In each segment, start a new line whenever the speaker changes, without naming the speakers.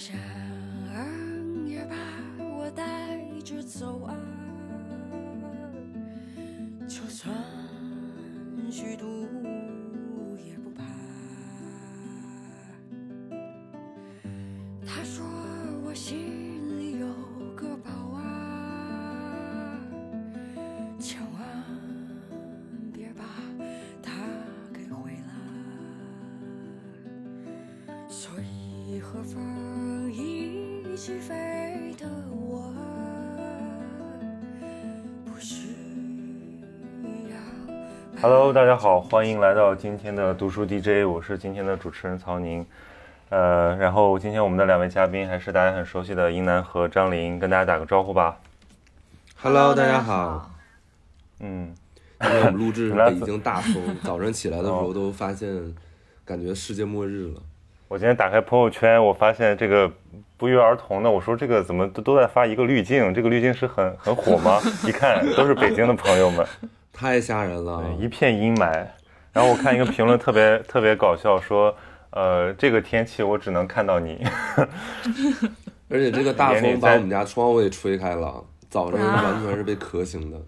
想也把我带着走啊，就算虚度也不怕。他说我心里有个宝啊，千万别把它给毁了。所以和风一起飞的我，不需要。
Hello，大家好，欢迎来到今天的读书 DJ，我是今天的主持人曹宁。呃，然后今天我们的两位嘉宾还是大家很熟悉的英男和张琳，跟大家打个招呼吧。
Hello，大家好。
嗯，
今天我们录制 北京大风，早晨起来的时候都发现，感觉世界末日了。
我今天打开朋友圈，我发现这个不约而同的，我说这个怎么都都在发一个滤镜？这个滤镜是很很火吗？一看都是北京的朋友们，
太吓人了
对，一片阴霾。然后我看一个评论特别 特别搞笑，说呃这个天气我只能看到你。
而且这个大风把我们家窗户也吹开了，早上完全是被咳醒的。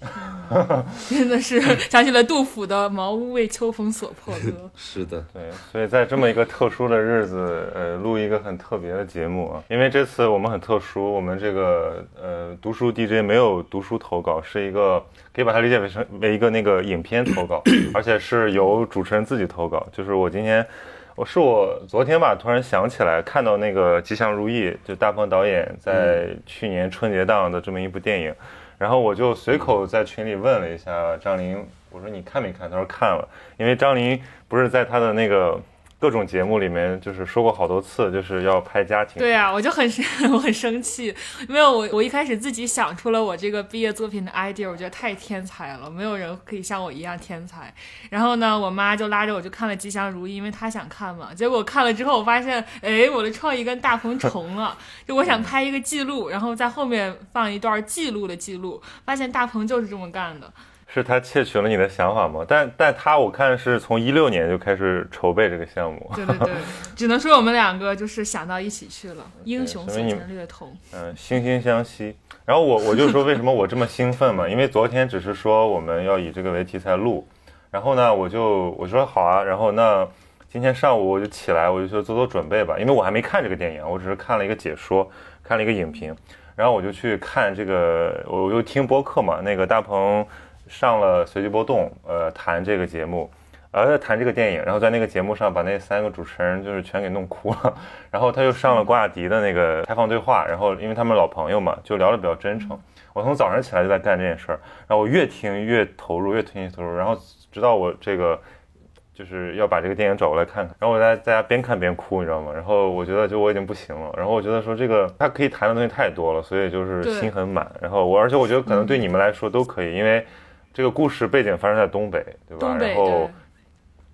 真的是想起了杜甫的“茅屋为秋风所破”歌。
是的，
对，所以在这么一个特殊的日子，呃，录一个很特别的节目啊。因为这次我们很特殊，我们这个呃读书 DJ 没有读书投稿，是一个可以把它理解为成为一个那个影片投稿，而且是由主持人自己投稿。就是我今天，我是我昨天吧，突然想起来看到那个《吉祥如意》，就大鹏导演在去年春节档的这么一部电影，然后我就随口在群里问了一下张琳，我说你看没看？他说看了，因为张琳不是在他的那个各种节目里面就是说过好多次，就是要拍家庭。
对啊，我就很生，我很生气，没有我，我一开始自己想出了我这个毕业作品的 idea，我觉得太天才了，没有人可以像我一样天才。然后呢，我妈就拉着我去看了《吉祥如意》，因为她想看嘛。结果看了之后，我发现，哎，我的创意跟大鹏重了。就我想拍一个记录，然后在后面放一段记录的记录，发现大鹏就是这么干的。
是他窃取了你的想法吗？但但他我看是从一六年就开始筹备这个项目，
对对对，只能说我们两个就是想到一起去了，英雄所见略同。
嗯，惺惺相惜。然后我我就说为什么我这么兴奋嘛？因为昨天只是说我们要以这个为题材录，然后呢，我就我说好啊，然后那今天上午我就起来，我就说做做准备吧，因为我还没看这个电影，我只是看了一个解说，看了一个影评，然后我就去看这个，我又听播客嘛，那个大鹏上了随机波动，呃，谈这个节目。呃，谈这个电影，然后在那个节目上把那三个主持人就是全给弄哭了，然后他又上了郭亚迪的那个开放对话，然后因为他们老朋友嘛，就聊得比较真诚。我从早上起来就在干这件事儿，然后我越听越投入，越听越投入，然后直到我这个就是要把这个电影找过来看看，然后我在在家边看边哭，你知道吗？然后我觉得就我已经不行了，然后我觉得说这个他可以谈的东西太多了，所以就是心很满。然后我而且我觉得可能对你们来说都可以，因为这个故事背景发生在东北，对吧？
东北
然后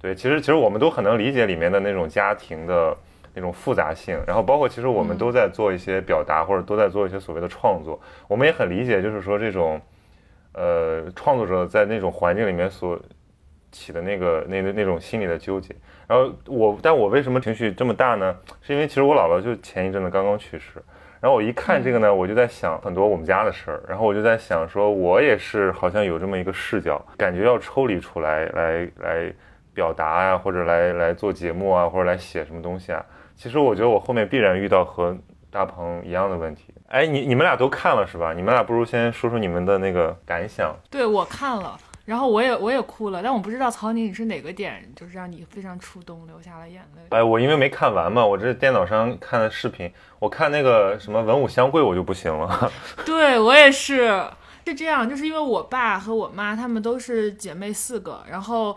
对。
对，其实其实我们都很能理解里面的那种家庭的那种复杂性，然后包括其实我们都在做一些表达，或者都在做一些所谓的创作，我们也很理解，就是说这种呃创作者在那种环境里面所起的那个那那那种心理的纠结。然后我，但我为什么情绪这么大呢？是因为其实我姥姥就前一阵子刚刚去世。然后我一看这个呢，我就在想很多我们家的事儿，然后我就在想说，我也是好像有这么一个视角，感觉要抽离出来，来来表达呀、或者来来做节目啊，或者来写什么东西啊。其实我觉得我后面必然遇到和大鹏一样的问题。哎，你你们俩都看了是吧？你们俩不如先说说你们的那个感想。
对我看了，然后我也我也哭了，但我不知道曹宁你是哪个点，就是让你非常触动，流下了眼泪。
哎，我因为没看完嘛，我这电脑上看的视频，我看那个什么文武相贵我就不行了。
对我也是，是这样，就是因为我爸和我妈他们都是姐妹四个，然后。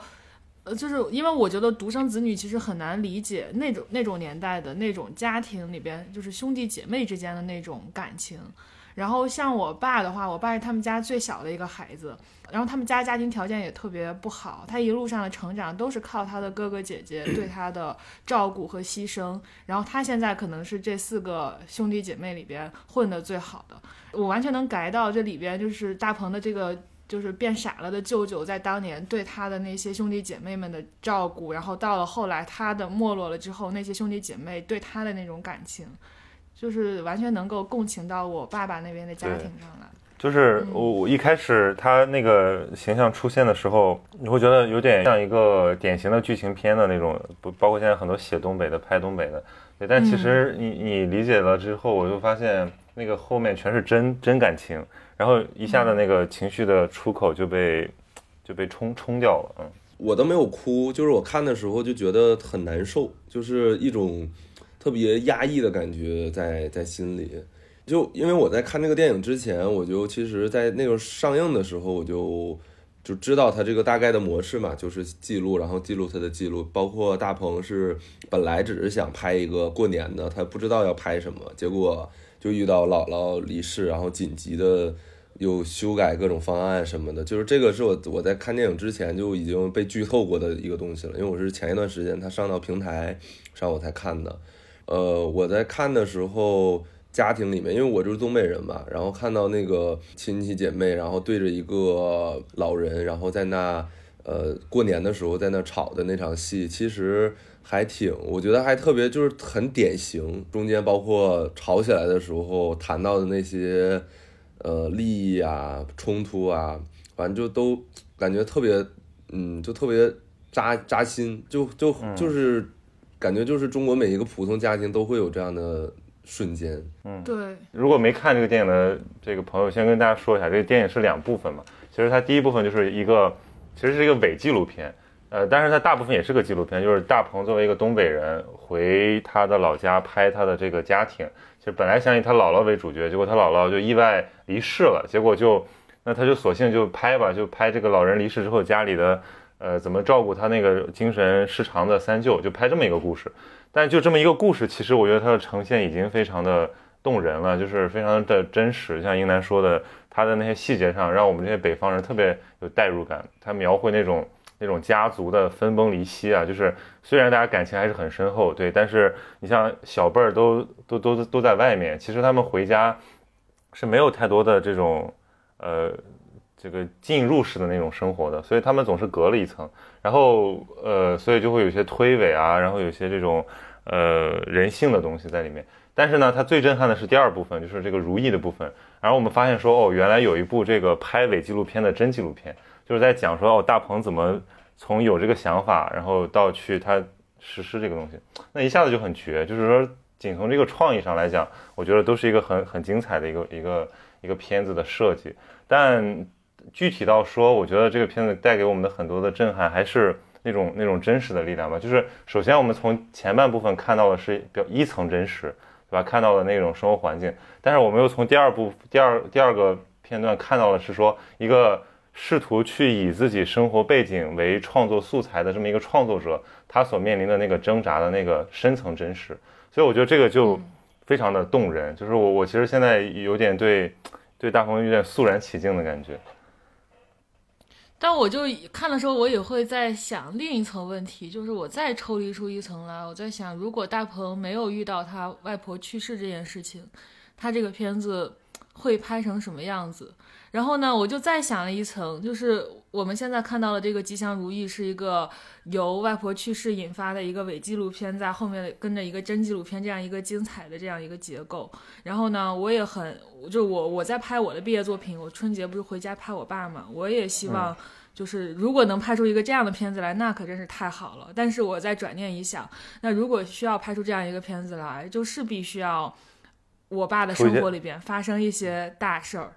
呃，就是因为我觉得独生子女其实很难理解那种那种年代的那种家庭里边，就是兄弟姐妹之间的那种感情。然后像我爸的话，我爸是他们家最小的一个孩子，然后他们家家庭条件也特别不好，他一路上的成长都是靠他的哥哥姐姐对他的照顾和牺牲，然后他现在可能是这四个兄弟姐妹里边混得最好的，我完全能感觉到这里边，就是大鹏的这个就是变傻了的舅舅在当年对他的那些兄弟姐妹们的照顾，然后到了后来他的没落了之后，那些兄弟姐妹对他的那种感情，就是完全能够共情到我爸爸那边的家庭上来。
就是我我一开始他那个形象出现的时候，你会觉得有点像一个典型的剧情片的那种，不包括现在很多写东北的、拍东北的，对。但其实你你理解了之后，我就发现那个后面全是真真感情，然后一下子那个情绪的出口就被就被冲冲掉了，嗯。
我都没有哭，就是我看的时候就觉得很难受，就是一种特别压抑的感觉在在心里。就因为我在看这个电影之前，我就其实，在那个上映的时候，我就就知道它这个大概的模式嘛，就是记录，然后记录它的记录。包括大鹏是本来只是想拍一个过年的，他不知道要拍什么，结果就遇到姥姥离世，然后紧急的又修改各种方案什么的。就是这个是我我在看电影之前就已经被剧透过的一个东西了，因为我是前一段时间他上到平台上我才看的。呃，我在看的时候。家庭里面，因为我就是东北人嘛，然后看到那个亲戚姐妹，然后对着一个老人，然后在那呃过年的时候在那吵的那场戏，其实还挺，我觉得还特别就是很典型。中间包括吵起来的时候谈到的那些呃利益啊、冲突啊，反正就都感觉特别，嗯，就特别扎扎心，就就就是感觉就是中国每一个普通家庭都会有这样的。瞬间，
嗯，
对。
如果没看这个电影的这个朋友，先跟大家说一下，这个电影是两部分嘛。其实它第一部分就是一个，其实是一个伪纪录片，呃，但是它大部分也是个纪录片，就是大鹏作为一个东北人回他的老家拍他的这个家庭。其实本来想以他姥姥为主角，结果他姥姥就意外离世了，结果就那他就索性就拍吧，就拍这个老人离世之后家里的，呃，怎么照顾他那个精神失常的三舅，就拍这么一个故事。但就这么一个故事，其实我觉得它的呈现已经非常的动人了，就是非常的真实。像英楠说的，他的那些细节上，让我们这些北方人特别有代入感。他描绘那种那种家族的分崩离析啊，就是虽然大家感情还是很深厚，对，但是你像小辈儿都都都都在外面，其实他们回家是没有太多的这种呃这个进入式的那种生活的，所以他们总是隔了一层，然后呃，所以就会有些推诿啊，然后有些这种。呃，人性的东西在里面，但是呢，它最震撼的是第二部分，就是这个如意的部分。然后我们发现说，哦，原来有一部这个拍伪纪录片的真纪录片，就是在讲说，哦，大鹏怎么从有这个想法，然后到去他实施这个东西，那一下子就很绝。就是说，仅从这个创意上来讲，我觉得都是一个很很精彩的一个一个一个片子的设计。但具体到说，我觉得这个片子带给我们的很多的震撼，还是。那种那种真实的力量吧，就是首先我们从前半部分看到的是表一层真实，对吧？看到的那种生活环境，但是我们又从第二部第二第二个片段看到的是说一个试图去以自己生活背景为创作素材的这么一个创作者，他所面临的那个挣扎的那个深层真实，所以我觉得这个就非常的动人，就是我我其实现在有点对对大鹏有点肃然起敬的感觉。
但我就看的时候，我也会在想另一层问题，就是我再抽离出一层来，我在想，如果大鹏没有遇到他外婆去世这件事情，他这个片子会拍成什么样子？然后呢，我就再想了一层，就是我们现在看到的这个《吉祥如意》是一个由外婆去世引发的一个伪纪录片，在后面跟着一个真纪录片这样一个精彩的这样一个结构。然后呢，我也很，就我我在拍我的毕业作品，我春节不是回家拍我爸嘛，我也希望就是如果能拍出一个这样的片子来，那可真是太好了。但是我在转念一想，那如果需要拍出这样一个片子来，就势必需要我爸的生活里边发生一些大事儿。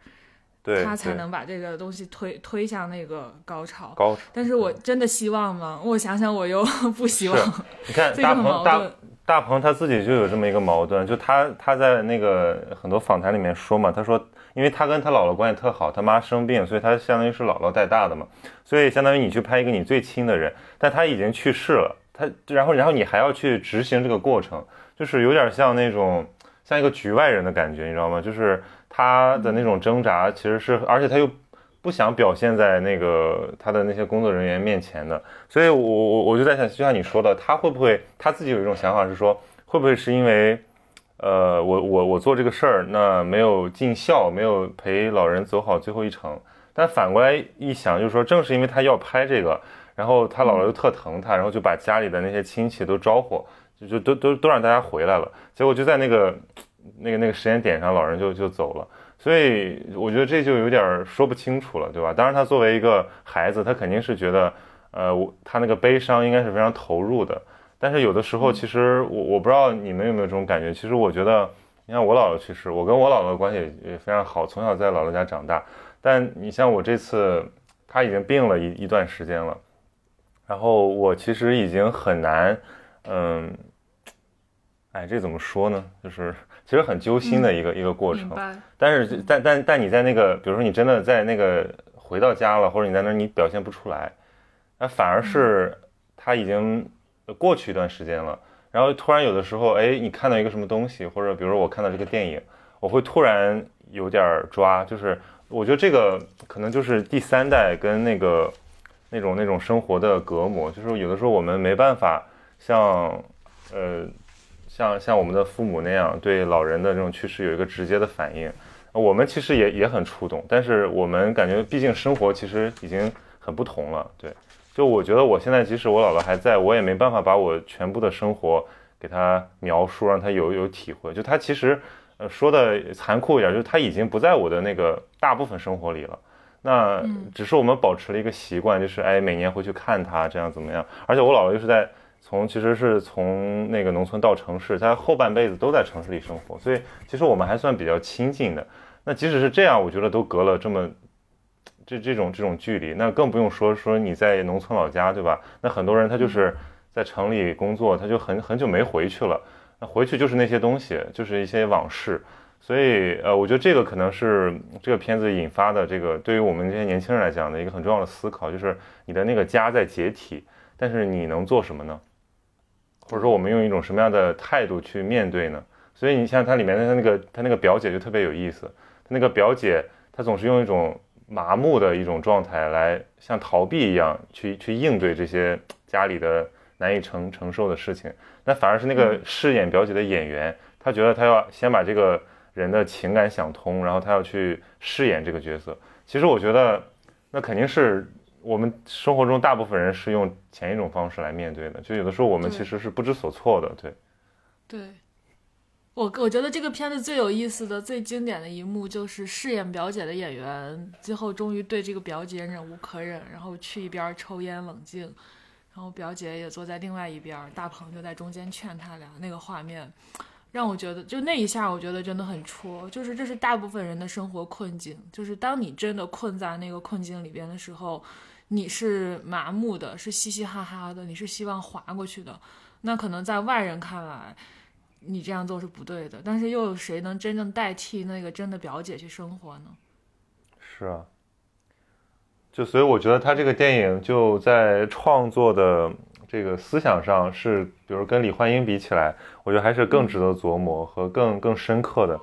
他才能把这个东西推推向那个高潮。
高潮。
但是我真的希望吗？我想想，我又 不希望。
你看大鹏大大鹏他自己就有这么一个矛盾，就他他在那个很多访谈里面说嘛，他说，因为他跟他姥姥关系特好，他妈生病，所以他相当于是姥姥带大的嘛，所以相当于你去拍一个你最亲的人，但他已经去世了，他然后然后你还要去执行这个过程，就是有点像那种像一个局外人的感觉，你知道吗？就是。他的那种挣扎其实是，而且他又不想表现在那个他的那些工作人员面前的，所以我我我就在想，就像你说的，他会不会他自己有一种想法是说，会不会是因为，呃，我我我做这个事儿，那没有尽孝，没有陪老人走好最后一程，但反过来一想，就是说正是因为他要拍这个，然后他姥姥又特疼他，然后就把家里的那些亲戚都招呼，就就都都都让大家回来了。结果就在那个那个那个时间点上，老人就就走了。所以我觉得这就有点说不清楚了，对吧？当然，他作为一个孩子，他肯定是觉得，呃，我他那个悲伤应该是非常投入的。但是有的时候，其实我我不知道你们有没有这种感觉。其实我觉得，你看我姥姥去世，我跟我姥姥的关系也非常好，从小在姥姥家长大。但你像我这次，他已经病了一一段时间了，然后我其实已经很难，嗯，哎，这怎么说呢？就是其实很揪心的一个、一个过程。但是但但但你在那个，比如说你真的在那个回到家了，或者你在那儿你表现不出来，那反而是他已经过去一段时间了。然后突然有的时候，哎，你看到一个什么东西，或者比如说我看到这个电影，我会突然有点儿抓，就是我觉得这个可能就是第三代跟那个那种那种生活的隔膜，就是有的时候我们没办法像呃像像我们的父母那样对老人的这种去世有一个直接的反应。我们其实也也很触动，但是我们感觉毕竟生活其实已经很不同了，对。就我觉得我现在即使我姥姥还在，我也没办法把我全部的生活给她描述，让她有有体会。就她其实，呃，说的残酷一点，就是她已经不在我的那个大部分生活里了。那只是我们保持了一个习惯，就是哎，每年回去看她，这样怎么样？而且我姥姥又是在从其实是从那个农村到城市，他后半辈子都在城市里生活，所以其实我们还算比较亲近的。那即使是这样，我觉得都隔了这么。这这种这种距离，那更不用说说你在农村老家，对吧？那很多人他就是在城里工作，他就很很久没回去了。那回去就是那些东西，就是一些往事。所以，呃，我觉得这个可能是这个片子引发的这个对于我们这些年轻人来讲的一个很重要的思考，就是你的那个家在解体，但是你能做什么呢？或者说我们用一种什么样的态度去面对呢？所以你像它里面的他那个他那个表姐就特别有意思，他那个表姐她总是用一种。麻木的一种状态，来像逃避一样去去应对这些家里的难以承承受的事情。那反而是那个饰演表姐的演员，他觉得他要先把这个人的情感想通，然后他要去饰演这个角色。其实我觉得，那肯定是我们生活中大部分人是用前一种方式来面对的。就有的时候我们其实是不知所措的。对，
对。我我觉得这个片子最有意思的、最经典的一幕，就是饰演表姐的演员最后终于对这个表姐忍无可忍，然后去一边抽烟冷静，然后表姐也坐在另外一边，大鹏就在中间劝他俩。那个画面让我觉得，就那一下，我觉得真的很戳。就是这是大部分人的生活困境，就是当你真的困在那个困境里边的时候，你是麻木的，是嘻嘻哈哈的，你是希望划过去的。那可能在外人看来。你这样做是不对的，但是又有谁能真正代替那个真的表姐去生活呢？
是啊，就所以我觉得他这个电影就在创作的这个思想上是，比如跟李焕英比起来，我觉得还是更值得琢磨和更更深刻的。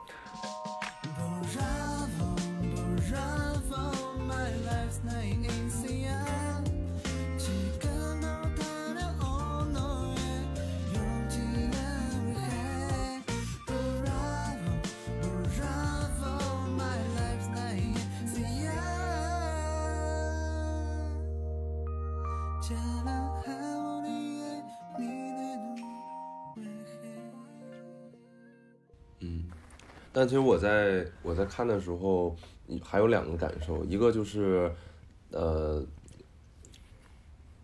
但其实我在我在看的时候，还有两个感受，一个就是，呃，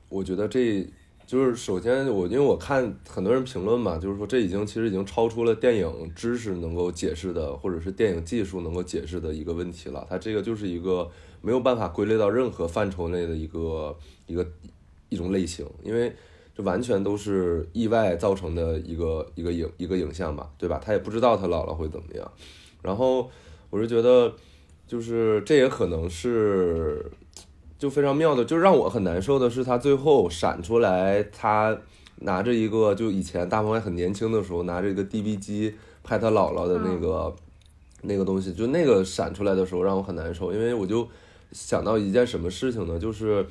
我觉得这就是首先我因为我看很多人评论嘛，就是说这已经其实已经超出了电影知识能够解释的，或者是电影技术能够解释的一个问题了。它这个就是一个没有办法归类到任何范畴内的一个一个一种类型，因为。这完全都是意外造成的一个一个影一个影像吧，对吧？他也不知道他姥姥会怎么样。然后我是觉得，就是这也可能是就非常妙的，就让我很难受的是，他最后闪出来，他拿着一个就以前大鹏还很年轻的时候拿着一个 DV 机拍他姥姥的那个那个东西，就那个闪出来的时候让我很难受，因为我就想到一件什么事情呢，就是。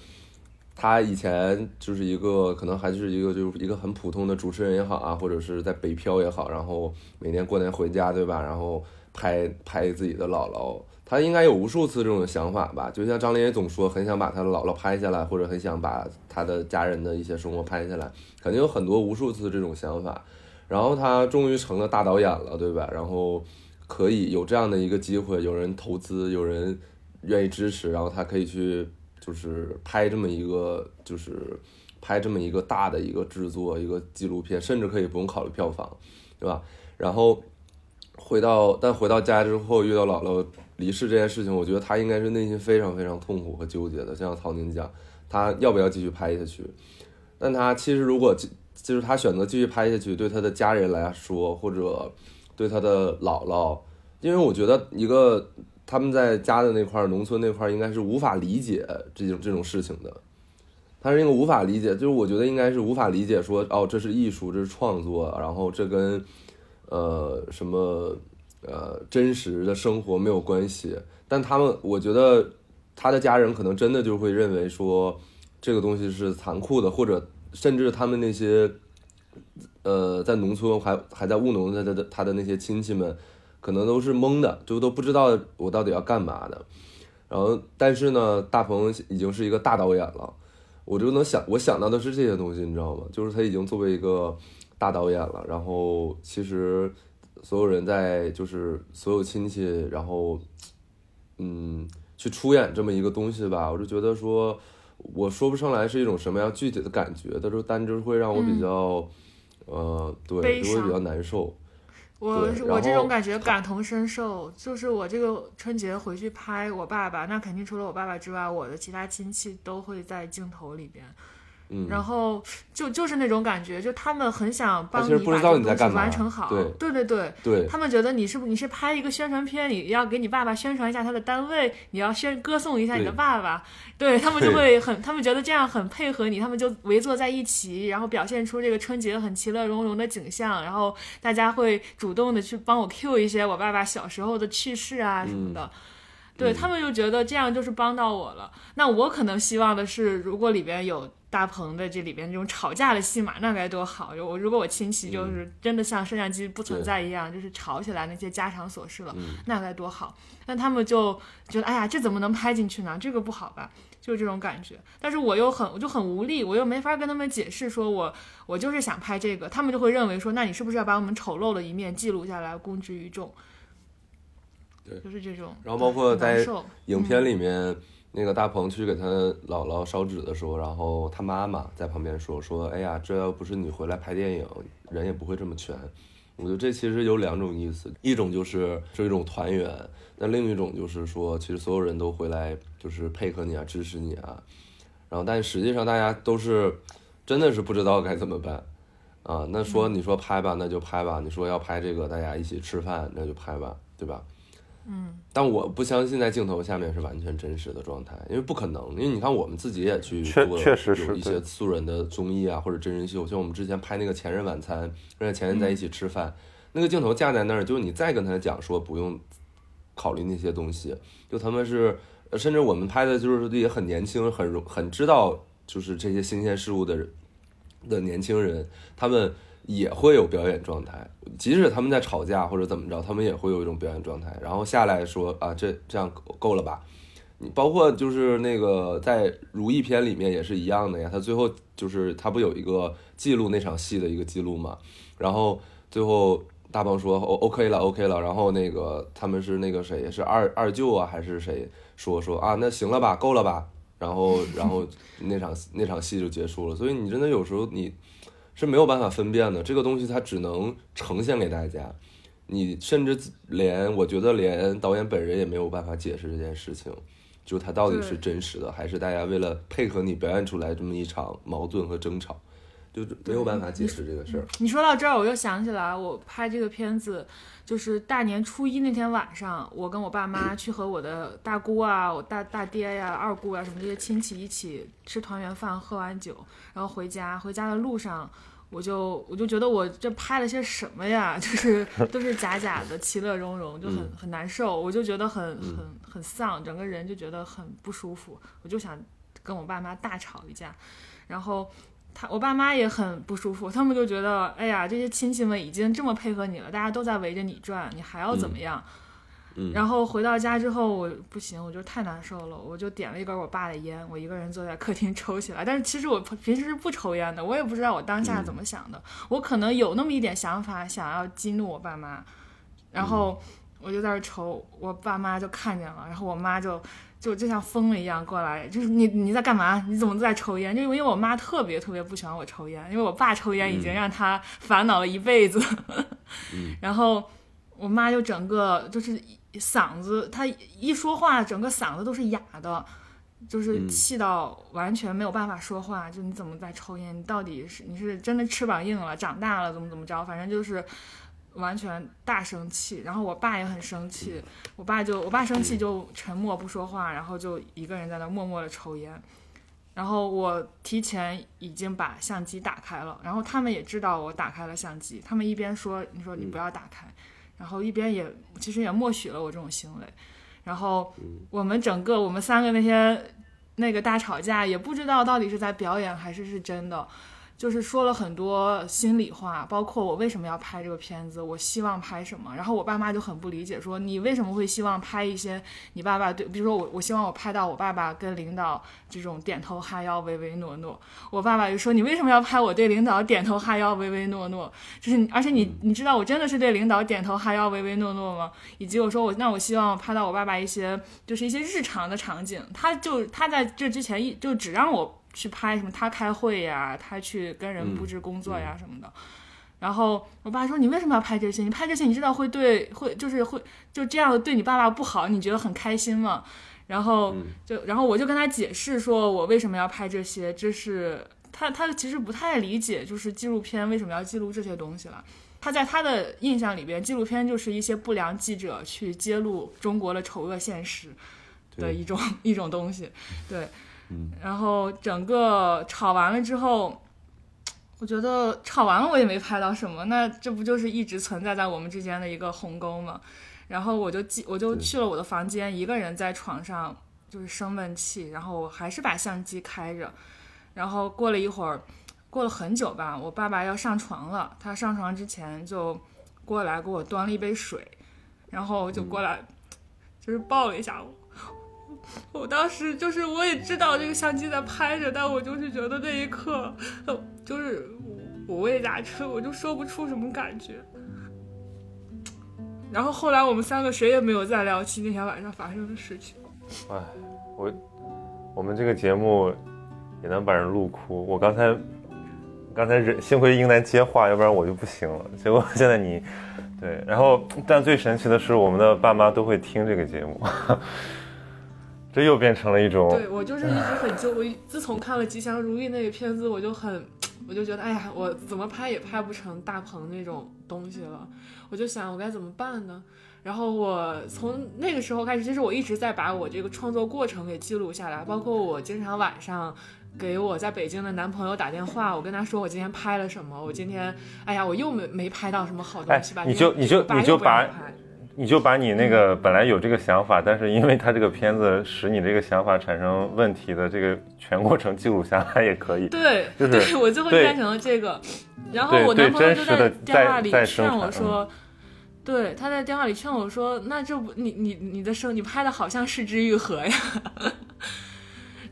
他以前就是一个，可能还是一个，就是一个很普通的主持人也好啊，或者是在北漂也好，然后每年过年回家，对吧？然后拍拍自己的姥姥。他应该有无数次这种想法吧，就像张琳也总说，很想把他的姥姥拍下来，或者很想把他的家人的一些生活拍下来，肯定有很多无数次这种想法。然后他终于成了大导演了，对吧？然后可以有这样的一个机会，有人投资，有人愿意支持，然后他可以去就是拍这么一个，就是拍这么一个大的一个制作，一个纪录片，甚至可以不用考虑票房，对吧？然后回到，但回到家之后遇到姥姥离世这件事情，我觉得他应该是内心非常非常痛苦和纠结的。就像曹宁讲，他要不要继续拍下去？但他其实如果就是他选择继续拍下去，对他的家人来说，或者对他的姥姥，因为我觉得一个他们在家的那块儿，农村那块儿应该是无法理解这种这种事情的。他是一个无法理解，就是我觉得应该是无法理解说，哦，这是艺术，这是创作，然后这跟呃什么呃真实的生活没有关系。但他们，我觉得他的家人可能真的就会认为说，这个东西是残酷的，或者。甚至他们那些，呃，在农村还还在务农的他的他的那些亲戚们，可能都是懵的，就都不知道我到底要干嘛的。然后，但是呢，大鹏已经是一个大导演了，我就能想，我想到的是这些东西，你知道吗？就是他已经作为一个大导演了。然后，其实所有人在，就是所有亲戚，然后，嗯，去出演这么一个东西吧，我就觉得说。我说不上来是一种什么样具体的感觉，但是但就是会让我比较，呃，对，就会比较难受。
我我这种感觉感同身受，就是我这个春节回去拍我爸爸，那肯定除了我爸爸之外，我的其他亲戚都会在镜头里边。然后就就是那种感觉，就他们很想帮你把东西完成好，对。对对
对，
他们觉得你是不你是拍一个宣传片，你要给你爸爸宣传一下他的单位，你要宣歌颂一下你的爸爸，对。他们就会很，他们觉得这样很配合你，他们就围坐在一起，然后表现出这个春节很其乐融融的景象，然后大家会主动的去帮我 Q 一些我爸爸小时候的趣事啊什么的。对他们就觉得这样就是帮到我了。那我可能希望的是，如果里边有大鹏的这里边这种吵架的戏码，那该多好！我如果我亲戚就是真的像摄像机不存在一样，就是吵起来那些家常琐事了，那该多好！那他们就觉得，哎呀，这怎么能拍进去呢？这个不好吧？就是这种感觉。但是我又很，我就很无力，我又没法跟他们解释，说我我就是想拍这个。他们就会认为说，那你是不是要把我们丑陋的一面记录下来，公之于众？
对，
就是这种。
然后包括在影片里面，那个大鹏去给他姥姥烧纸的时候，然后他妈妈在旁边说：“说哎呀，这要不是你回来拍电影，人也不会这么全。”我觉得这其实有两种意思，一种就是是一种团圆，那另一种就是说，其实所有人都回来就是配合你啊，支持你啊。然后，但实际上大家都是真的是不知道该怎么办啊。那说你说拍吧，那就拍吧；你说要拍这个，大家一起吃饭，那就拍吧，对吧？
嗯，
但我不相信在镜头下面是完全真实的状态，因为不可能。因为你看，我们自己也去做
确实是
有一些素人的综艺啊，或者真人秀，像我们之前拍那个《前任晚餐》，让前任在一起吃饭，那个镜头架在那儿，就是你再跟他讲说不用考虑那些东西，就他们是，甚至我们拍的就是也很年轻，很容很知道就是这些新鲜事物的人的年轻人，他们。也会有表演状态，即使他们在吵架或者怎么着，他们也会有一种表演状态。然后下来说啊，这这样够了吧？你包括就是那个在《如懿》片里面也是一样的呀。他最后就是他不有一个记录那场戏的一个记录嘛？然后最后大鹏说 O OK 了 OK 了。然后那个他们是那个谁是二二舅啊还是谁说说啊那行了吧够了吧？然后然后那场那场戏就结束了。所以你真的有时候你。是没有办法分辨的，这个东西它只能呈现给大家，你甚至连我觉得连导演本人也没有办法解释这件事情，就它到底是真实的，还是大家为了配合你表演出来这么一场矛盾和争吵，就没有办法解释这个事儿。
你说到这儿，我又想起来，我拍这个片子。就是大年初一那天晚上，我跟我爸妈去和我的大姑啊、我大大爹呀、二姑啊什么这些亲戚一起吃团圆饭，喝完酒，然后回家。回家的路上，我就我就觉得我这拍了些什么呀？就是都是假假的，其乐融融，就很很难受。我就觉得很很很丧，整个人就觉得很不舒服。我就想跟我爸妈大吵一架，然后。他我爸妈也很不舒服，他们就觉得，哎呀，这些亲戚们已经这么配合你了，大家都在围着你转，你还要怎么样？
嗯
然后回到家之后，我不行，我就太难受了，我就点了一根我爸的烟，我一个人坐在客厅抽起来。但是其实我平时是不抽烟的，我也不知道我当下怎么想的，我可能有那么一点想法，想要激怒我爸妈，然后我就在那儿抽，我爸妈就看见了，然后我妈就。就就像疯了一样过来，就是你你在干嘛？你怎么在抽烟？就因为我妈特别特别不喜欢我抽烟，因为我爸抽烟已经让她烦恼了一辈子。然后我妈就整个就是嗓子，她一说话，整个嗓子都是哑的，就是
嗯
气到完全没有办法说话。就你怎么在抽烟？你到底是你是真的翅膀硬了，长大了怎么怎么着？反正就是完全大生气。然后我爸也很生气，我爸就我爸生气就沉默不说话，然后就一个人在那默默的抽烟。然后我提前已经把相机打开了，然后他们也知道我打开了相机，他们一边说你说你不要打开，然后一边也其实也默许了我这种行为。然后我们整个我们三个那天那个大吵架，也不知道到底是在表演还是是真的。就是说了很多心里话，包括我为什么要拍这个片子，我希望拍什么。然后我爸妈就很不理解，说你为什么会希望拍一些你爸爸对，比如说我，我希望我拍到我爸爸跟领导这种点头哈腰、唯唯诺诺。我爸爸就说你为什么要拍我对领导点头哈腰、唯唯诺诺？就是，而且你你知道我真的是对领导点头哈腰、唯唯诺诺吗？以及我说我那我希望拍到我爸爸一些就是一些日常的场景，他就他在这之前一就只让我。去拍什么？他开会呀，他去跟人布置工作呀什么的。然后我爸说：“你为什么要拍这些？你拍这些，你知道会对会就是会就这样对你爸爸不好，你觉得很开心吗？”然后就然后我就跟他解释说，我为什么要拍这些，这是他他其实不太理解，就是纪录片为什么要记录这些东西了。他在他的印象里边，纪录片就是一些不良记者去揭露中国的丑恶现实的一种 一种东西，对。然后整个吵完了之后，我觉得吵完了我也没拍到什么，那这不就是一直存在在我们之间的一个鸿沟吗？然后我就记，我就去了我的房间，一个人在床上就是生闷气，然后我还是把相机开着。然后过了一会儿，过了很久吧，我爸爸要上床了，他上床之前就过来给我端了一杯水，然后就过来就是抱了一下我。我当时就是我也知道这个相机在拍着，但我就是觉得那一刻，就是五味杂陈，我就说不出什么感觉。然后后来我们三个谁也没有再聊起那天晚上发生的事情。
哎，我我们这个节目也能把人录哭。我刚才刚才忍，幸亏英男接话，要不然我就不行了。结果现在你对，然后但最神奇的是，我们的爸妈都会听这个节目。这又变成了一种，
对我就是一直很纠。我自从看了《吉祥如意》那个片子，我就很，我就觉得，哎呀，我怎么拍也拍不成大鹏那种东西了。我就想，我该怎么办呢？然后我从那个时候开始，其实我一直在把我这个创作过程给记录下来，包括我经常晚上给我在北京的男朋友打电话，我跟他说我今天拍了什么，我今天，哎呀，我又没没拍到什么好东西吧？
你就你就你就把。你就把你那个本来有这个想法，但是因为他这个片子使你这个想法产生问题的这个全过程记录下来也可以。
对，
就是
对我最后变成了这个。然后我男朋友就在电话里劝我说：“对，他在电话里劝我说，那这不你你你的声你拍的好像是之愈合呀。”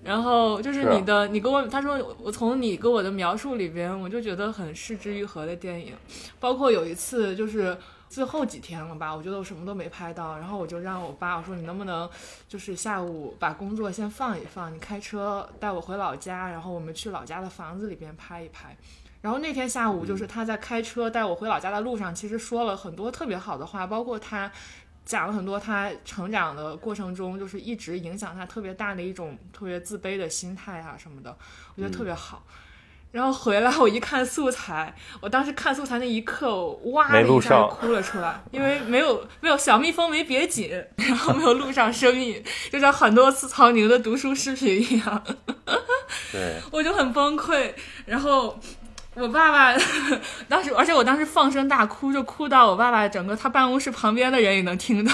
然后就是你的，你跟我他说我从你给我的描述里边，我就觉得很失之愈合的电影，包括有一次就是。最后几天了吧，我觉得我什么都没拍到，然后我就让我爸我说你能不能就是下午把工作先放一放，你开车带我回老家，然后我们去老家的房子里边拍一拍。然后那天下午就是他在开车带我回老家的路上，其实说了很多特别好的话，包括他讲了很多他成长的过程中就是一直影响他特别大的一种特别自卑的心态啊什么的，我觉得特别好。然后回来，我一看素材，我当时看素材那一刻，我哇的一下哭了出来，因为没有没有小蜜蜂没别紧，然后没有录上声音，就像很多次曹宁的读书视频一样，
对，
我就很崩溃。然后我爸爸 当时，而且我当时放声大哭，就哭到我爸爸整个他办公室旁边的人也能听到，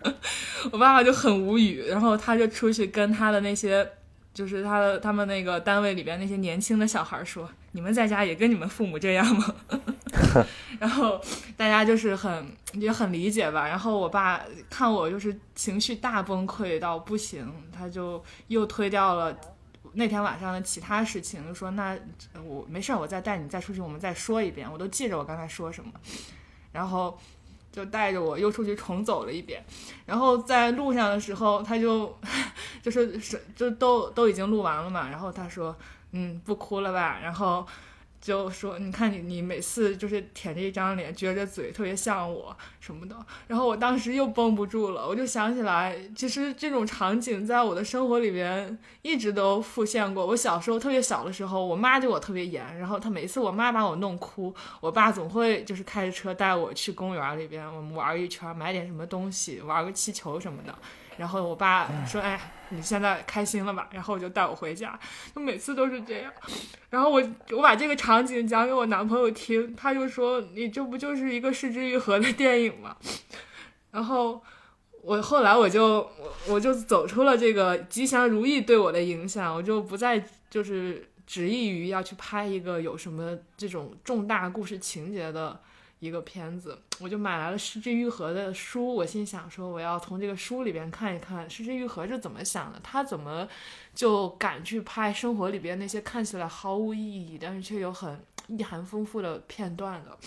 我爸爸就很无语，然后他就出去跟他的那些。就是他的他们那个单位里边那些年轻的小孩说：“你们在家也跟你们父母这样吗？” 然后大家就是很也很理解吧。然后我爸看我就是情绪大崩溃到不行，他就又推掉了那天晚上的其他事情，就说那我没事儿，我再带你再出去，我们再说一遍，我都记着我刚才说什么。然后就带着我又出去重走了一遍。然后在路上的时候，他就 就是是就都都已经录完了嘛，然后他说嗯不哭了吧，然后。就说你看你你每次就是舔着一张脸撅着嘴，特别像我什么的。然后我当时又绷不住了，我就想起来，其实这种场景在我的生活里边一直都复现过。我小时候特别小的时候，我妈对我特别严，然后她每次我妈把我弄哭，我爸总会就是开着车带我去公园里边，我们玩一圈，买点什么东西，玩个气球什么的。然后我爸说：“哎，你现在开心了吧？”然后我就带我回家，就每次都是这样。然后我我把这个场景讲给我男朋友听，他就说：“你这不就是一个失之愈合的电影吗？”然后我后来我就我我就走出了这个吉祥如意对我的影响，我就不再就是执意于要去拍一个有什么这种重大故事情节的。一个片子，我就买来了失之愈合的书。我心想说，我要从这个书里边看一看失之愈合是怎么想的，他怎么就敢去拍生活里边那些看起来毫无意义，但是却有很意涵丰富的片段的。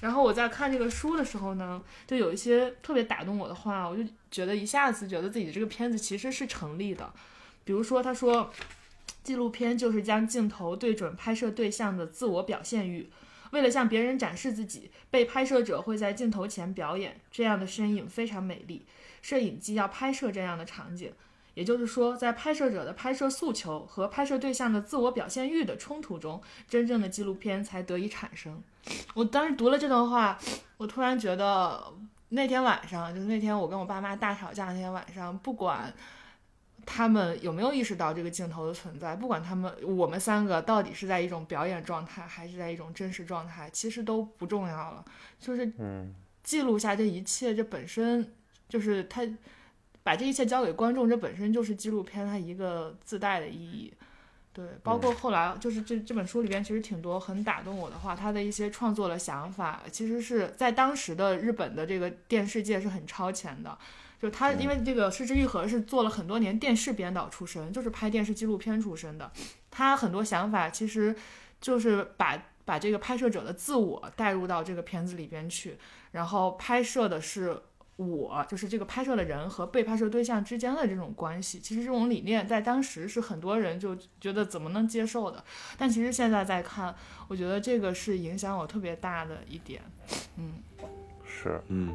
然后我在看这个书的时候呢，就有一些特别打动我的话，我就觉得一下子觉得自己这个片子其实是成立的。比如说，他说，纪录片就是将镜头对准拍摄对象的自我表现欲。为了向别人展示自己，被拍摄者会在镜头前表演，这样的身影非常美丽。摄影机要拍摄这样的场景，也就是说，在拍摄者的拍摄诉求和拍摄对象的自我表现欲的冲突中，真正的纪录片才得以产生。我当时读了这段话，我突然觉得那天晚上，就是那天我跟我爸妈大吵架那天晚上，不管。他们有没有意识到这个镜头的存在？不管他们我们三个到底是在一种表演状态，还是在一种真实状态，其实都不重要了。就是记录下这一切，这本身就是他把这一切交给观众，这本身就是纪录片它一个自带的意义。对，包括后来就是这这本书里边其实挺多很打动我的话，他的一些创作的想法，其实是在当时的日本的这个电视界是很超前的。就他，因为这个失之愈合是做了很多年电视编导出身，就是拍电视纪录片出身的。他很多想法其实就是把把这个拍摄者的自我带入到这个片子里边去，然后拍摄的是我，就是这个拍摄的人和被拍摄对象之间的这种关系。其实这种理念在当时是很多人就觉得怎么能接受的，但其实现在再看，我觉得这个是影响我特别大的一点。嗯，
是，
嗯。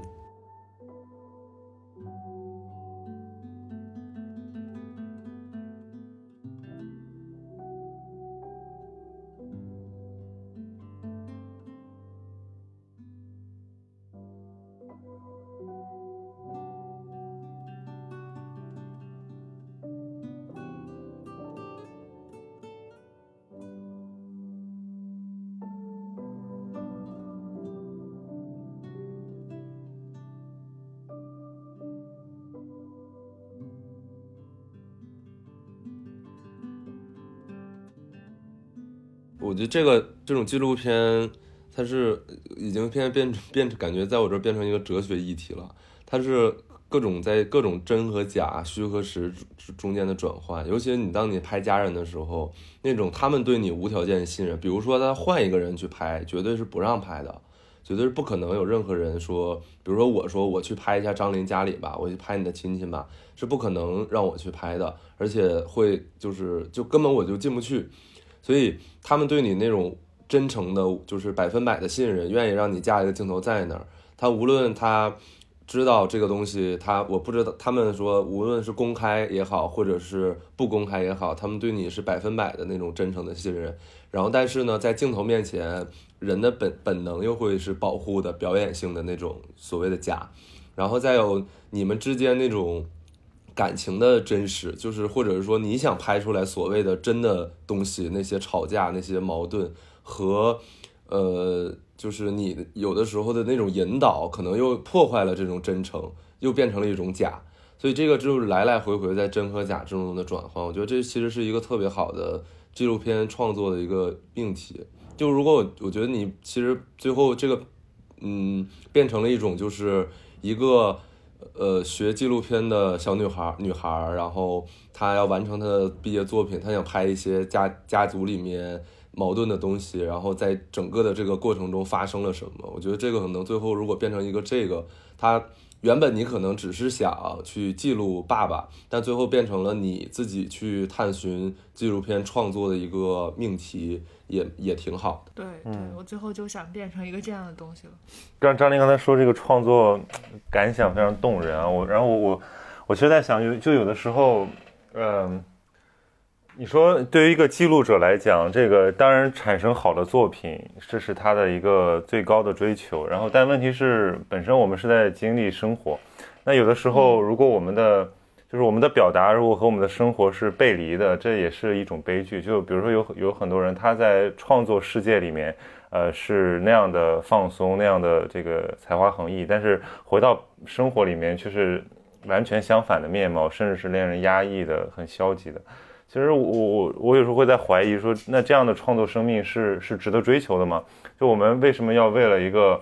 我觉得这个这种纪录片，它是已经变变变感觉在我这儿变成一个哲学议题了。它是各种在各种真和假、虚和实中间的转换。尤其你当你拍家人的时候，那种他们对你无条件信任，比如说他换一个人去拍，绝对是不让拍的，绝对是不可能有任何人说，比如说我说我去拍一下张琳家里吧，我去拍你的亲戚吧，是不可能让我去拍的，而且会就是就根本我就进不去。所以他们对你那种真诚的，就是百分百的信任，愿意让你架一个镜头在那儿。他无论他知道这个东西，他我不知道，他们说无论是公开也好，或者是不公开也好，他们对你是百分百的那种真诚的信任。然后，但是呢，在镜头面前，人的本本能又会是保护的、表演性的那种所谓的假。然后再有你们之间那种。感情的真实，就是或者是说你想拍出来所谓的真的东西，那些吵架、那些矛盾和，呃，就是你有的时候的那种引导，可能又破坏了这种真诚，又变成了一种假。所以这个就是来来回回在真和假之中的转换。我觉得这其实是一个特别好的纪录片创作的一个命题。就如果我我觉得你其实最后这个，嗯，变成了一种就是一个呃学纪录片的小女孩儿女孩儿，然后她要完成她的毕业作品，她想拍一些家家族里面矛盾的东西，然后在整个的这个过程中发生了什么？我觉得这个可能最后如果变成一个这个，她原本你可能只是想去记录爸爸，但最后变成了你自己去探寻纪录片创作的一个命题，也也挺好的。
对对，我最后就想变成一个这样的东西了。
刚张琳刚才说这个创作感想非常动人啊，我然后我我我其实在想，有就有的时候，嗯、你说对于一个记录者来讲，这个当然产生好的作品，这是他的一个最高的追求。然后，但问题是，本身我们是在经历生活，那有的时候，如果我们的就是我们的表达，如果和我们的生活是背离的，这也是一种悲剧。就比如说有有很多人他在创作世界里面，呃，是那样的放松，那样的这个才华横溢，但是回到生活里面却是完全相反的面貌，甚至是令人压抑的、很消极的。其实我我我有时候会在怀疑说，那这样的创作生命是是值得追求的吗？就我们为什么要为了一个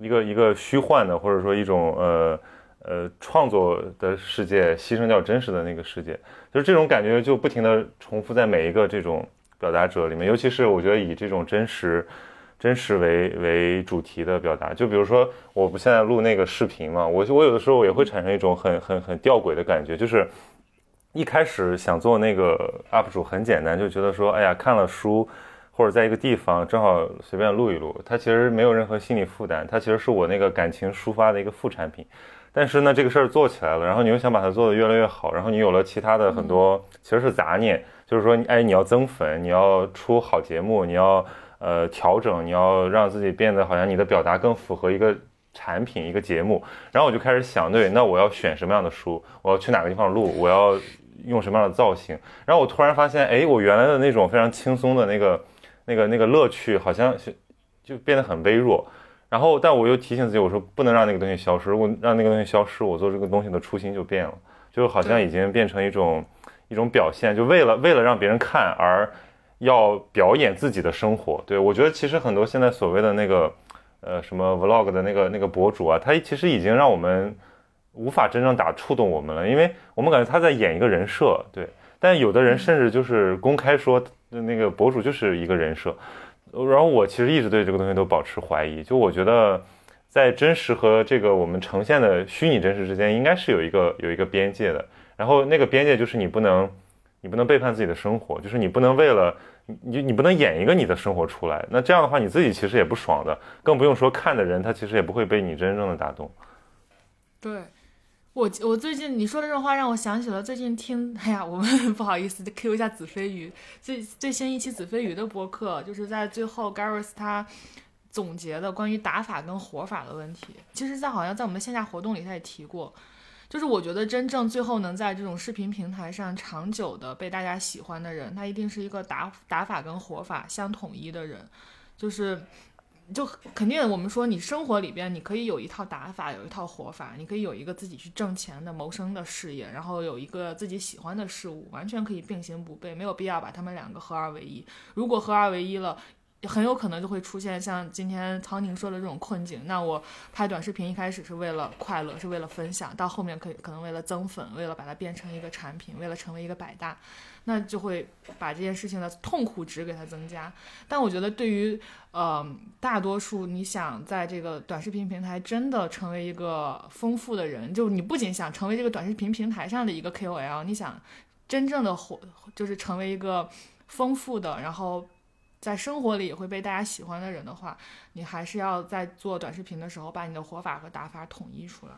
一个一个虚幻的，或者说一种呃呃创作的世界，牺牲掉真实的那个世界？就是这种感觉就不停的重复在每一个这种表达者里面，尤其是我觉得以这种真实。真实为为主题的表达，就比如说，我不现在录那个视频嘛，我我有的时候也会产生一种很很很吊诡的感觉，就是一开始想做那个 UP 主很简单，就觉得说，哎呀，看了书或者在一个地方正好随便录一录，它其实没有任何心理负担，它其实是我那个感情抒发的一个副产品。但是呢，这个事儿做起来了，然后你又想把它做得越来越好，然后你有了其他的很多其实是杂念，就是说，哎，你要增粉，你要出好节目，你要呃调整，你要让自己变得好像你的表达更符合一个产品一个节目，然后我就开始想，对，那我要选什么样的书，我要去哪个地方录，我要用什么样的造型，然后我突然发现，哎，我原来的那种非常轻松的那个那个那个乐趣，好像是就变得很微弱。然后，但我又提醒自己，我说不能让那个东西消失。如果让那个东西消失，我做这个东西的初心就变了，就好像已经变成一种一种表现，就为了为了让别人看而要表演自己的生活。对我觉得，其实很多现在所谓的那个呃什么 vlog 的那个那个博主啊，他其实已经让我们无法真正打触动我们了，因为我们感觉他在演一个人设，对。但有的人甚至就是公开说，那个博主就是一个人设。然后我其实一直对这个东西都保持怀疑，就我觉得，在真实和这个我们呈现的虚拟真实之间，应该是有一个有一个边界的。然后那个边界就是你不能，你不能背叛自己的生活，就是你不能为了你你不能演一个你的生活出来。那这样的话，你自己其实也不爽的，更不用说看的人，他其实也不会被你真正的打动。
对。我我最近你说的这种话让我想起了最近听，哎呀，我们 不好意思 Q 一下子飞鱼最最新一期子飞鱼的播客，就是在最后 Gareth 他总结的关于打法跟活法的问题。其实，在好像在我们线下活动里他也提过，就是我觉得真正最后能在这种视频平台上长久的被大家喜欢的人，他一定是一个打打法跟活法相统一的人，就是。就肯定，我们说你生活里边，你可以有一套打法，有一套活法，你可以有一个自己去挣钱的谋生的事业，然后有一个自己喜欢的事物，完全可以并行不悖，没有必要把他们两个合二为一。如果合二为一了，很有可能就会出现像今天曹宁说的这种困境。那我拍短视频一开始是为了快乐，是为了分享，到后面可以可能为了增粉，为了把它变成一个产品，为了成为一个百大。那就会把这件事情的痛苦值给它增加。但我觉得，对于呃大多数你想在这个短视频平台真的成为一个丰富的人，就你不仅想成为这个短视频平台上的一个 KOL，你想真正的活，就是成为一个丰富的，然后在生活里也会被大家喜欢的人的话，你还是要在做短视频的时候，把你的活法和打法统一出来。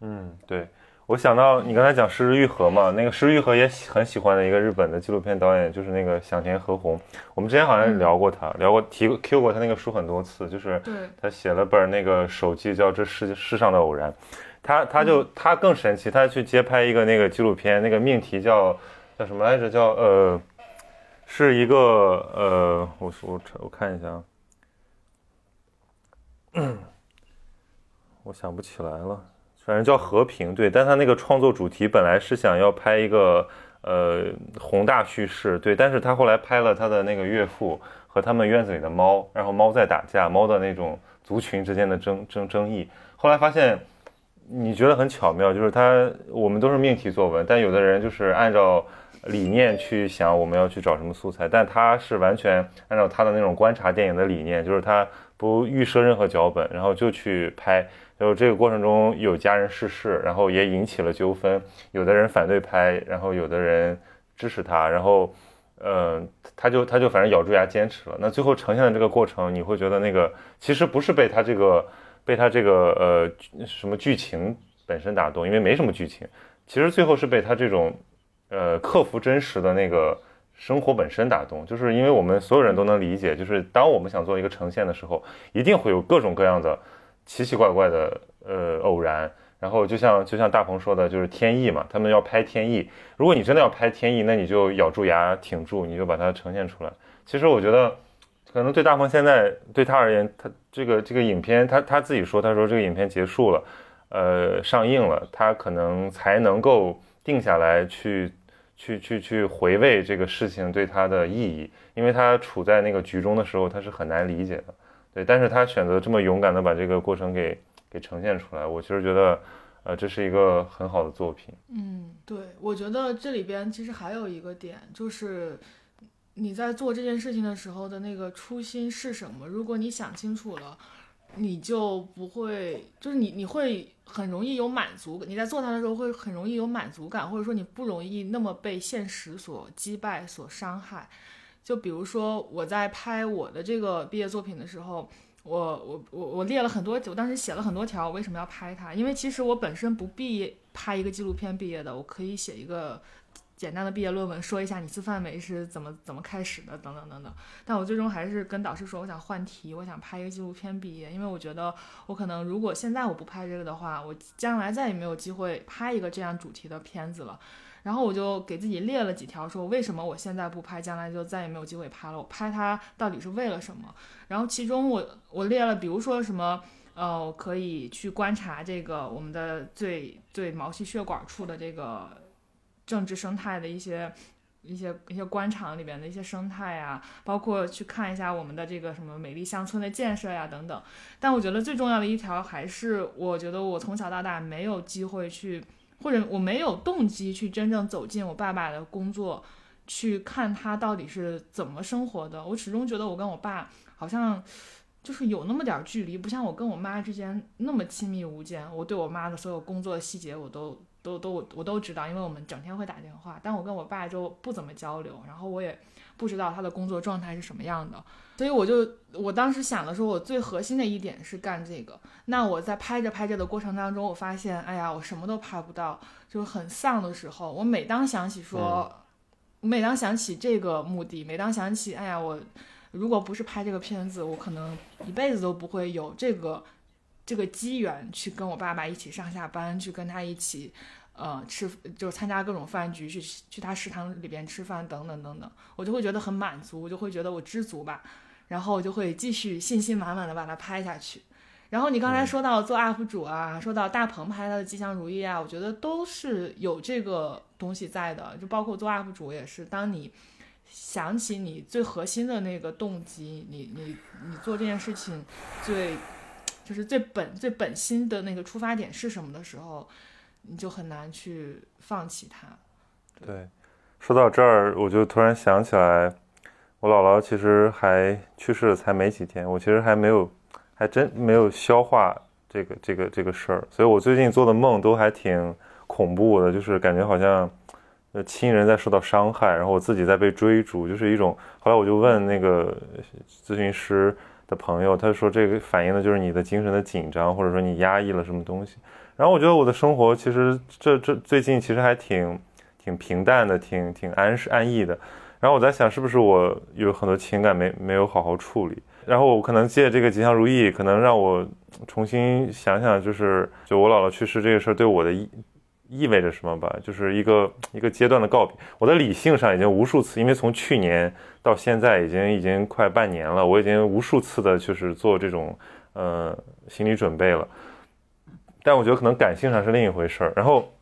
嗯，对。我想到你刚才讲失之愈合嘛，那个失之愈合也很喜欢的一个日本的纪录片导演，就是那个响田和宏。我们之前好像聊过他，聊过提过 Q 过他那个书很多次，就是他写了本那个手记叫《这世世上的偶然》，他他就他更神奇，他去接拍一个那个纪录片，那个命题叫叫什么来着？叫呃，是一个呃，我我我看一下啊，我想不起来了。反正叫和平，对，但他那个创作主题本来是想要拍一个，呃宏大叙事，对。但是他后来拍了他的那个岳父和他们院子里的猫，然后猫在打架，猫的那种族群之间的争争争议。后来发现，你觉得很巧妙，就是他我们都是命题作文，但有的人就是按照理念去想我们要去找什么素材，但他是完全按照他的那种观察电影的理念，就是他不预设任何脚本，然后就去拍。就这个过程中有家人逝世，然后也引起了纠纷，有的人反对拍，然后有的人支持他，然后，呃，他就他就反正咬住牙坚持了。那最后呈现的这个过程，你会觉得那个其实不是被他这个被他这个呃什么剧情本身打动，因为没什么剧情，其实最后是被他这种呃克服真实的那个生活本身打动，就是因为我们所有人都能理解，就是当我们想做一个呈现的时候，一定会有各种各样的。奇奇怪怪的呃偶然，然后就像就像大鹏说的，就是天意嘛，他们要拍天意。如果你真的要拍天意，那你就咬住牙挺住，你就把它呈现出来。其实我觉得，可能对大鹏现在对他而言，他这个这个影片，他他自己说，他说这个影片结束了，呃上映了，他可能才能够定下来去去去去回味这个事情对他的意义，因为他处在那个局中的时候，他是很难理解的。对，但是他选择这么勇敢的把这个过程给给呈现出来，我其实觉得，呃，这是一个很好的作品。
嗯，对，我觉得这里边其实还有一个点，就是你在做这件事情的时候的那个初心是什么？如果你想清楚了，你就不会，就是你你会很容易有满足，你在做它的时候会很容易有满足感，或者说你不容易那么被现实所击败、所伤害。就比如说我在拍我的这个毕业作品的时候，我我我我列了很多，我当时写了很多条，我为什么要拍它？因为其实我本身不毕业拍一个纪录片毕业的，我可以写一个简单的毕业论文，说一下你自范围是怎么怎么开始的，等等等等。但我最终还是跟导师说，我想换题，我想拍一个纪录片毕业，因为我觉得我可能如果现在我不拍这个的话，我将来再也没有机会拍一个这样主题的片子了。然后我就给自己列了几条，说为什么我现在不拍，将来就再也没有机会拍了。我拍它到底是为了什么？然后其中我我列了，比如说什么，呃，我可以去观察这个我们的最最毛细血管处的这个政治生态的一些一些一些官场里边的一些生态呀，包括去看一下我们的这个什么美丽乡村的建设呀等等。但我觉得最重要的一条还是，我觉得我从小到大没有机会去。或者我没有动机去真正走进我爸爸的工作，去看他到底是怎么生活的。我始终觉得我跟我爸好像就是有那么点距离，不像我跟我妈之间那么亲密无间。我对我妈的所有工作细节我都都都我都知道，因为我们整天会打电话。但我跟我爸就不怎么交流，然后我也不知道他的工作状态是什么样的。所以我就我当时想的说，我最核心的一点是干这个。那我在拍着拍着的过程当中，我发现，哎呀，我什么都拍不到，就很丧的时候。我每当想起说，每当想起这个目的，每当想起，哎呀，我如果不是拍这个片子，我可能一辈子都不会有这个这个机缘去跟我爸爸一起上下班，去跟他一起。呃，吃就是参加各种饭局，去去他食堂里边吃饭，等等等等，我就会觉得很满足，我就会觉得我知足吧，然后我就会继续信心满满的把它拍下去。然后你刚才说到做 UP 主啊，说到大鹏拍他的吉祥如意啊，我觉得都是有这个东西在的，就包括做 UP 主也是，当你想起你最核心的那个动机，你你你做这件事情最就是最本最本心的那个出发点是什么的时候。你就很难去放弃它。
对，说到这儿，我就突然想起来，我姥姥其实还去世了才没几天，我其实还没有，还真没有消化这个这个这个事儿，所以我最近做的梦都还挺恐怖的，就是感觉好像亲人在受到伤害，然后我自己在被追逐，就是一种。后来我就问那个咨询师朋友，他说这个反映的就是你的精神的紧张，或者说你压抑了什么东西。然后我觉得我的生活其实这这最近其实还挺挺平淡的，挺挺安安逸的。然后我在想，是不是我有很多情感没没有好好处理？然后我可能借这个吉祥如意，可能让我重新想想，就是就我姥姥去世这个事儿对我的意意味着什么吧？就是一个一个阶段的告别。我的理性上已经无数次，因为从去年到现在已经已经快半年了，我已经无数次的就是做这种呃心理准备了。但我觉得可能感性上是另一回事儿。然后，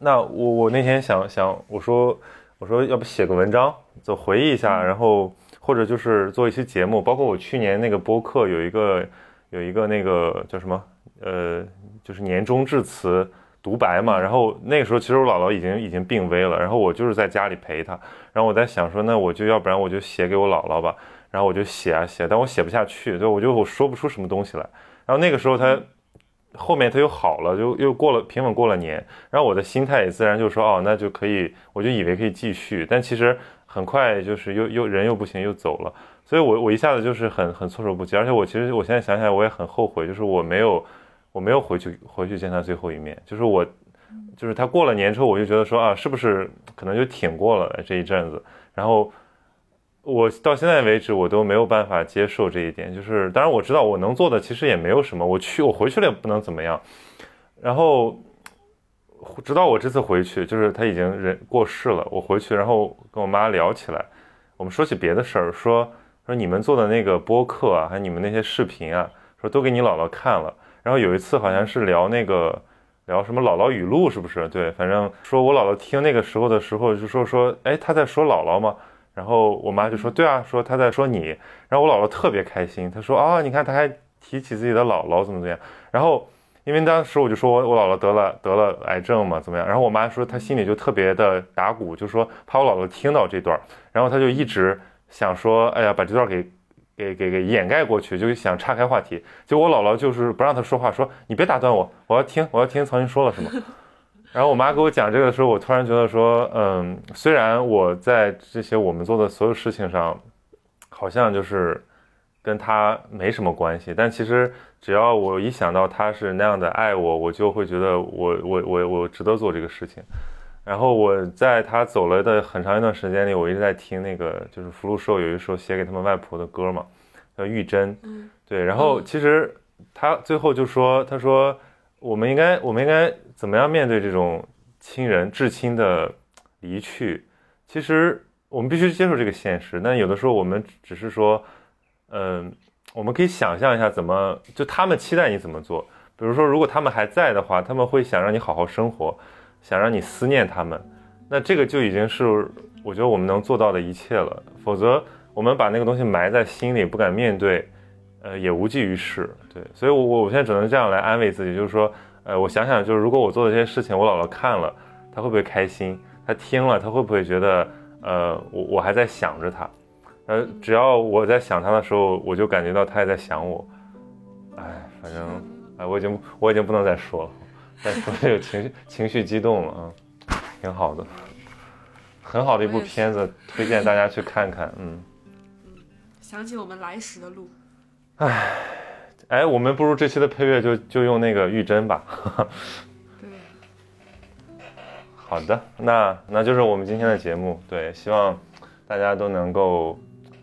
那我我那天想想，我说我说要不写个文章，就回忆一下，然后或者就是做一期节目，包括我去年那个播客有一个有一个那个叫什么呃，就是年终致辞独白嘛。然后那个时候其实我姥姥已经已经病危了，然后我就是在家里陪她。然后我在想说，那我就要不然我就写给我姥姥吧。然后我就写啊写，但我写不下去，就我就我说不出什么东西来。然后那个时候她后面她又好了，就又过了平稳过了年。然后我的心态也自然就说哦，那就可以，我就以为可以继续。但其实很快就是又又人又不行又走了，所以我我一下子就是很很措手不及。而且我其实我现在想起来我也很后悔，就是我没有我没有回去回去见他最后一面。就是我就是他过了年之后，我就觉得说啊，是不是可能就挺过了这一阵子，然后。我到现在为止，我都没有办法接受这一点。就是，当然我知道我能做的其实也没有什么。我去，我回去了也不能怎么样。然后，直到我这次回去，就是他已经人过世了。我回去，然后跟我妈聊起来，我们说起别的事儿，说说你们做的那个播客啊，还有你们那些视频啊，说都给你姥姥看了。然后有一次好像是聊那个聊什么姥姥语录，是不是？对，反正说我姥姥听那个时候的时候，就说说，哎，她在说姥姥吗？然后我妈就说：“对啊，说她在说你。”然后我姥姥特别开心，她说：“啊，你看她还提起自己的姥姥怎么怎么样。”然后因为当时我就说我我姥姥得了得了癌症嘛，怎么样？然后我妈说她心里就特别的打鼓，就说怕我姥姥听到这段，然后她就一直想说：“哎呀，把这段给给给给掩盖过去，就想岔开话题。”结果我姥姥就是不让她说话，说：“你别打断我，我要听，我要听曹云说了什么。”然后我妈给我讲这个的时候，我突然觉得说，嗯，虽然我在这些我们做的所有事情上，好像就是跟她没什么关系，但其实只要我一想到她是那样的爱我，我就会觉得我我我我值得做这个事情。然后我在他走了的很长一段时间里，我一直在听那个就是福禄寿有一首写给他们外婆的歌嘛，叫《玉珍》。嗯，对。然后其实他最后就说，他说我们应该，我们应该。怎么样面对这种亲人至亲的离去？其实我们必须接受这个现实。但有的时候我们只是说，嗯，我们可以想象一下怎么就他们期待你怎么做。比如说，如果他们还在的话，他们会想让你好好生活，想让你思念他们。那这个就已经是我觉得我们能做到的一切了。否则，我们把那个东西埋在心里，不敢面对，呃，也无济于事。对，所以，我我我现在只能这样来安慰自己，就是说。呃，我想想，就是如果我做的这些事情，我姥姥看了，她会不会开心？她听了，她会不会觉得，呃，我我还在想着她？呃，只要我在想她的时候，我就感觉到她也在想我。哎，反正，哎，我已经我已经不能再说了，再说有情绪 情绪激动了啊，挺好的，很好的一部片子，推荐大家去看看。嗯，
想起我们来时的路。
哎。哎，我们不如这期的配乐就就用那个玉珍吧。
对，
好的，那那就是我们今天的节目。对，希望大家都能够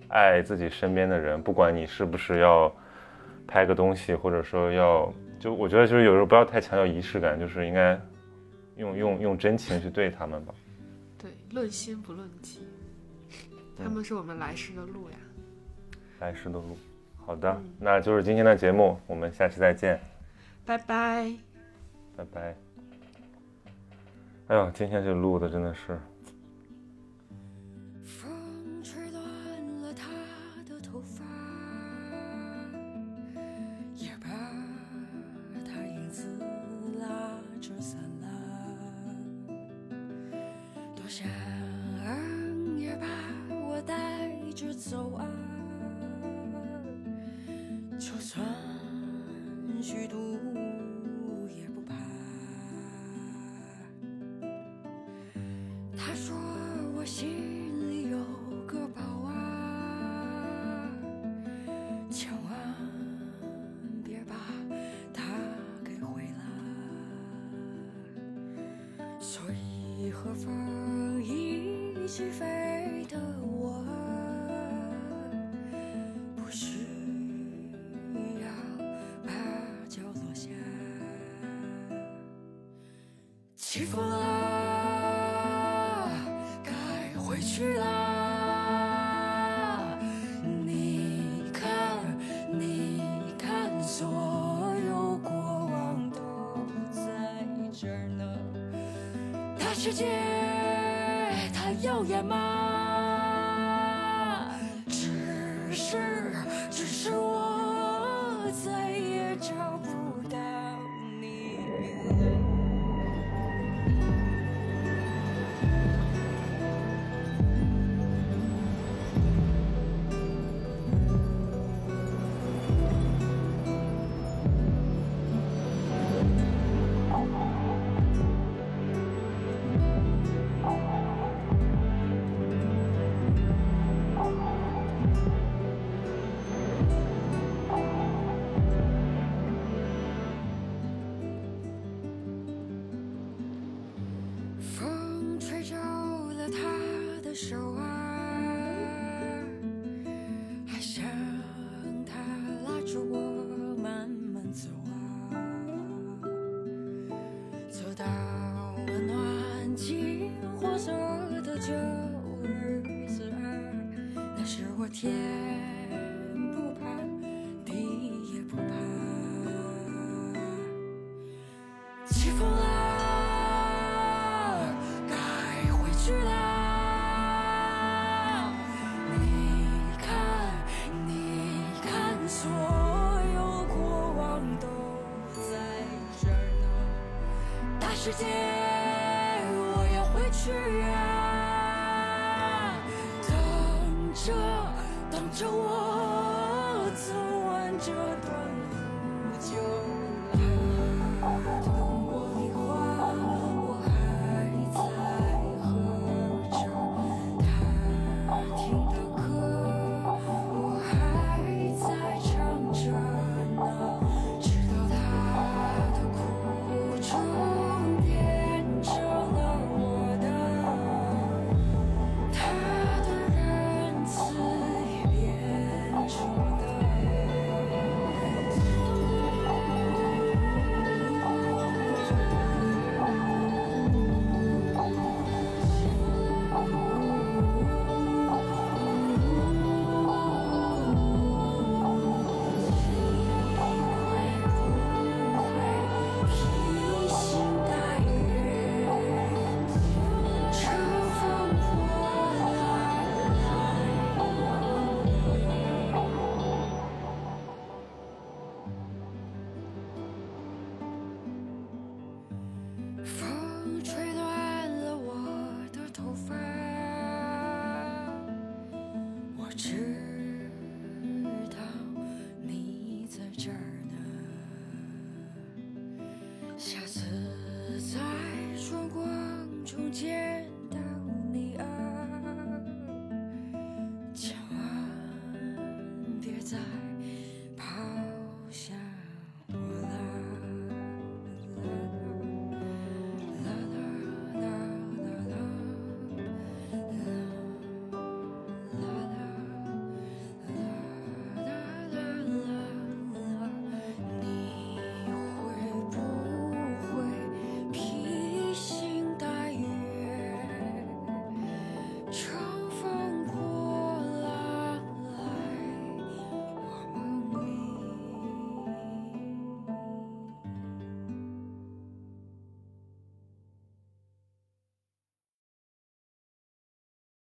爱自己身边的人，不管你是不是要拍个东西，或者说要就我觉得就是有时候不要太强调仪式感，就是应该用用用真情去对他们吧。
对，论心不论迹，他们是我们来时的路呀。
来时的路。好的，那就是今天的节目，我们下期再见，
拜拜，
拜拜。哎呦，今天这录的真的是。
心里有个宝啊千万别把它给毁了所以和风一起飞的我不需要把脚落下起风了世界它耀眼吗？着我走完这